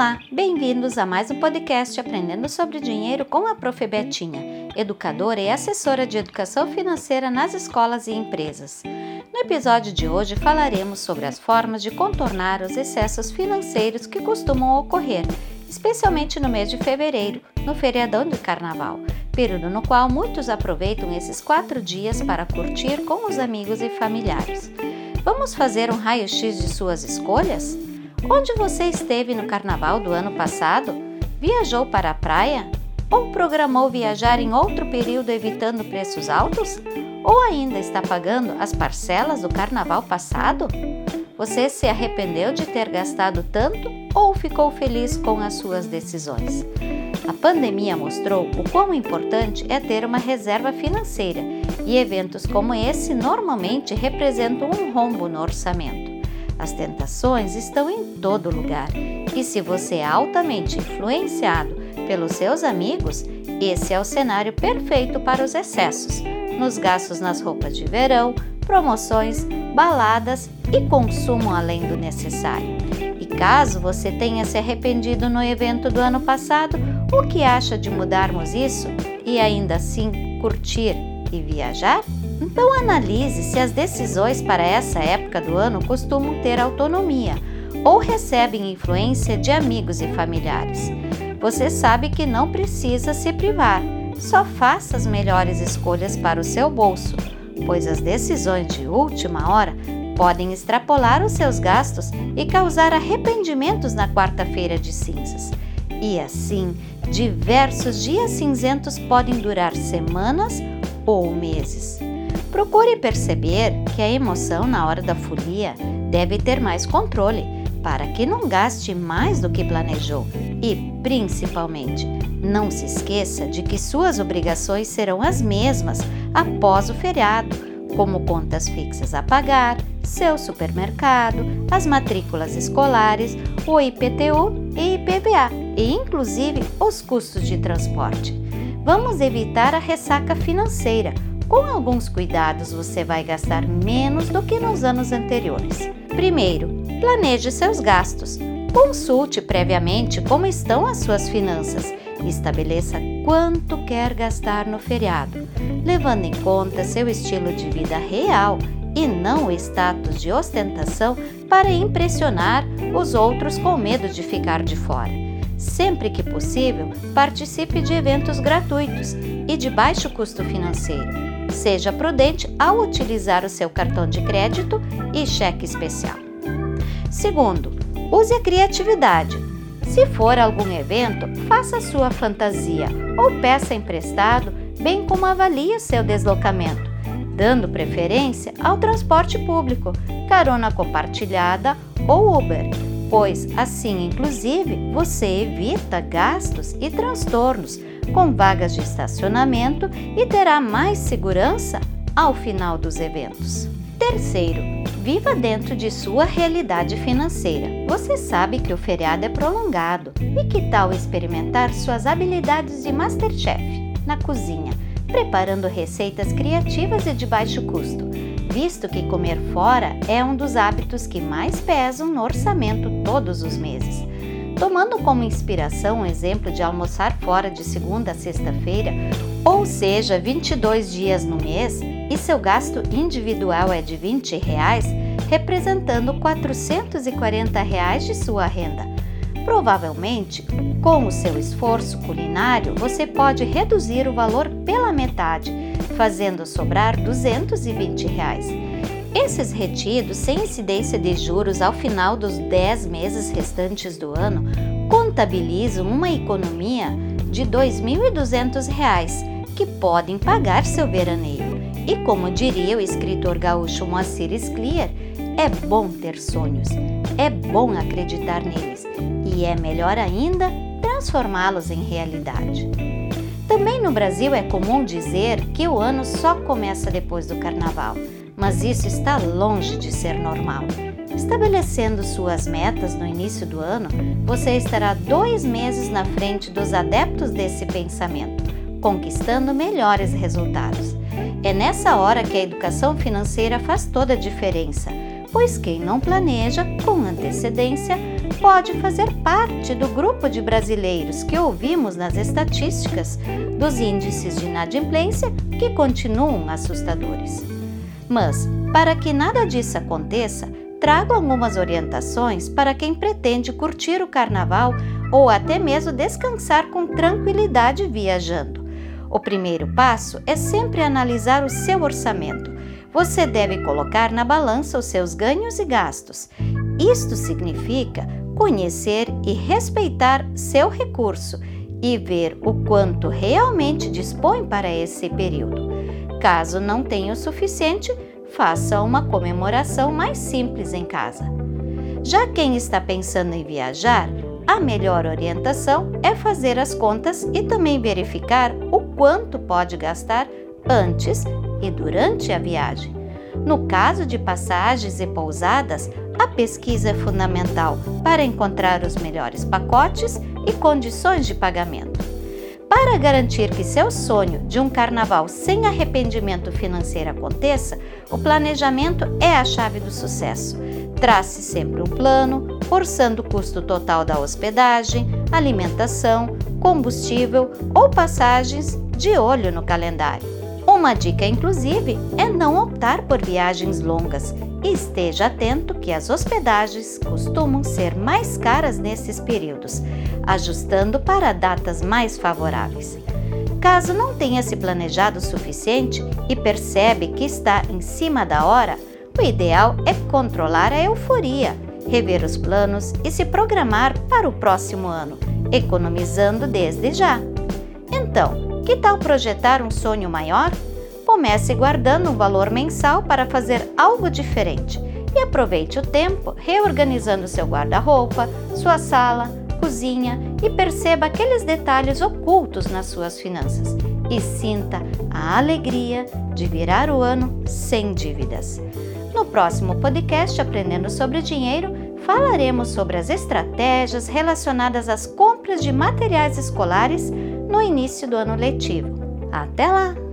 Olá, bem-vindos a mais um podcast Aprendendo sobre Dinheiro com a Prof. Betinha, educadora e assessora de educação financeira nas escolas e empresas. No episódio de hoje falaremos sobre as formas de contornar os excessos financeiros que costumam ocorrer, especialmente no mês de fevereiro, no feriadão de carnaval, período no qual muitos aproveitam esses quatro dias para curtir com os amigos e familiares. Vamos fazer um raio-x de suas escolhas? Onde você esteve no carnaval do ano passado? Viajou para a praia? Ou programou viajar em outro período evitando preços altos? Ou ainda está pagando as parcelas do carnaval passado? Você se arrependeu de ter gastado tanto ou ficou feliz com as suas decisões? A pandemia mostrou o quão importante é ter uma reserva financeira e eventos como esse normalmente representam um rombo no orçamento. As tentações estão em todo lugar e se você é altamente influenciado pelos seus amigos, esse é o cenário perfeito para os excessos, nos gastos nas roupas de verão, promoções, baladas e consumo além do necessário. E caso você tenha se arrependido no evento do ano passado, o que acha de mudarmos isso e ainda assim curtir e viajar? Então analise se as decisões para essa época do ano costumam ter autonomia ou recebem influência de amigos e familiares. Você sabe que não precisa se privar, só faça as melhores escolhas para o seu bolso, pois as decisões de última hora podem extrapolar os seus gastos e causar arrependimentos na quarta-feira de cinzas. E assim, diversos dias cinzentos podem durar semanas ou meses. Procure perceber que a emoção na hora da folia deve ter mais controle para que não gaste mais do que planejou e, principalmente, não se esqueça de que suas obrigações serão as mesmas após o feriado, como contas fixas a pagar, seu supermercado, as matrículas escolares, o IPTU e IPVA, e inclusive os custos de transporte. Vamos evitar a ressaca financeira com alguns cuidados, você vai gastar menos do que nos anos anteriores. Primeiro, planeje seus gastos. Consulte previamente como estão as suas finanças estabeleça quanto quer gastar no feriado, levando em conta seu estilo de vida real e não o status de ostentação para impressionar os outros com medo de ficar de fora. Sempre que possível, participe de eventos gratuitos e de baixo custo financeiro Seja prudente ao utilizar o seu cartão de crédito e cheque especial. Segundo, use a criatividade. Se for algum evento, faça sua fantasia ou peça emprestado, bem como avalie seu deslocamento, dando preferência ao transporte público, carona compartilhada ou Uber, pois assim, inclusive, você evita gastos e transtornos com vagas de estacionamento e terá mais segurança ao final dos eventos. Terceiro, viva dentro de sua realidade financeira. Você sabe que o feriado é prolongado e que tal experimentar suas habilidades de Masterchef na cozinha, preparando receitas criativas e de baixo custo, visto que comer fora é um dos hábitos que mais pesam no orçamento todos os meses. Tomando como inspiração o exemplo de almoçar fora de segunda a sexta-feira, ou seja, 22 dias no mês, e seu gasto individual é de 20 reais, representando 440 reais de sua renda. Provavelmente, com o seu esforço culinário, você pode reduzir o valor pela metade, fazendo sobrar 220 reais. Esses retidos, sem incidência de juros ao final dos 10 meses restantes do ano, contabilizam uma economia de R$ 2.200 que podem pagar seu veraneio. E como diria o escritor gaúcho Moacir Scliar, é bom ter sonhos, é bom acreditar neles e é melhor ainda transformá-los em realidade. Também no Brasil é comum dizer que o ano só começa depois do carnaval mas isso está longe de ser normal. Estabelecendo suas metas no início do ano, você estará dois meses na frente dos adeptos desse pensamento, conquistando melhores resultados. É nessa hora que a educação financeira faz toda a diferença, pois quem não planeja com antecedência pode fazer parte do grupo de brasileiros que ouvimos nas estatísticas dos índices de inadimplência que continuam assustadores. Mas, para que nada disso aconteça, trago algumas orientações para quem pretende curtir o carnaval ou até mesmo descansar com tranquilidade viajando. O primeiro passo é sempre analisar o seu orçamento. Você deve colocar na balança os seus ganhos e gastos. Isto significa conhecer e respeitar seu recurso e ver o quanto realmente dispõe para esse período. Caso não tenha o suficiente, faça uma comemoração mais simples em casa. Já quem está pensando em viajar, a melhor orientação é fazer as contas e também verificar o quanto pode gastar antes e durante a viagem. No caso de passagens e pousadas, a pesquisa é fundamental para encontrar os melhores pacotes e condições de pagamento. Para garantir que seu sonho de um carnaval sem arrependimento financeiro aconteça, o planejamento é a chave do sucesso. Trace sempre um plano, orçando o custo total da hospedagem, alimentação, combustível ou passagens de olho no calendário. Uma dica, inclusive, é não optar por viagens longas e esteja atento que as hospedagens costumam ser mais caras nesses períodos, ajustando para datas mais favoráveis. Caso não tenha se planejado o suficiente e percebe que está em cima da hora, o ideal é controlar a euforia, rever os planos e se programar para o próximo ano, economizando desde já. Então, que tal projetar um sonho maior? Comece guardando um valor mensal para fazer algo diferente e aproveite o tempo reorganizando seu guarda-roupa, sua sala, cozinha e perceba aqueles detalhes ocultos nas suas finanças e sinta a alegria de virar o ano sem dívidas. No próximo podcast Aprendendo sobre Dinheiro, falaremos sobre as estratégias relacionadas às compras de materiais escolares no início do ano letivo. Até lá!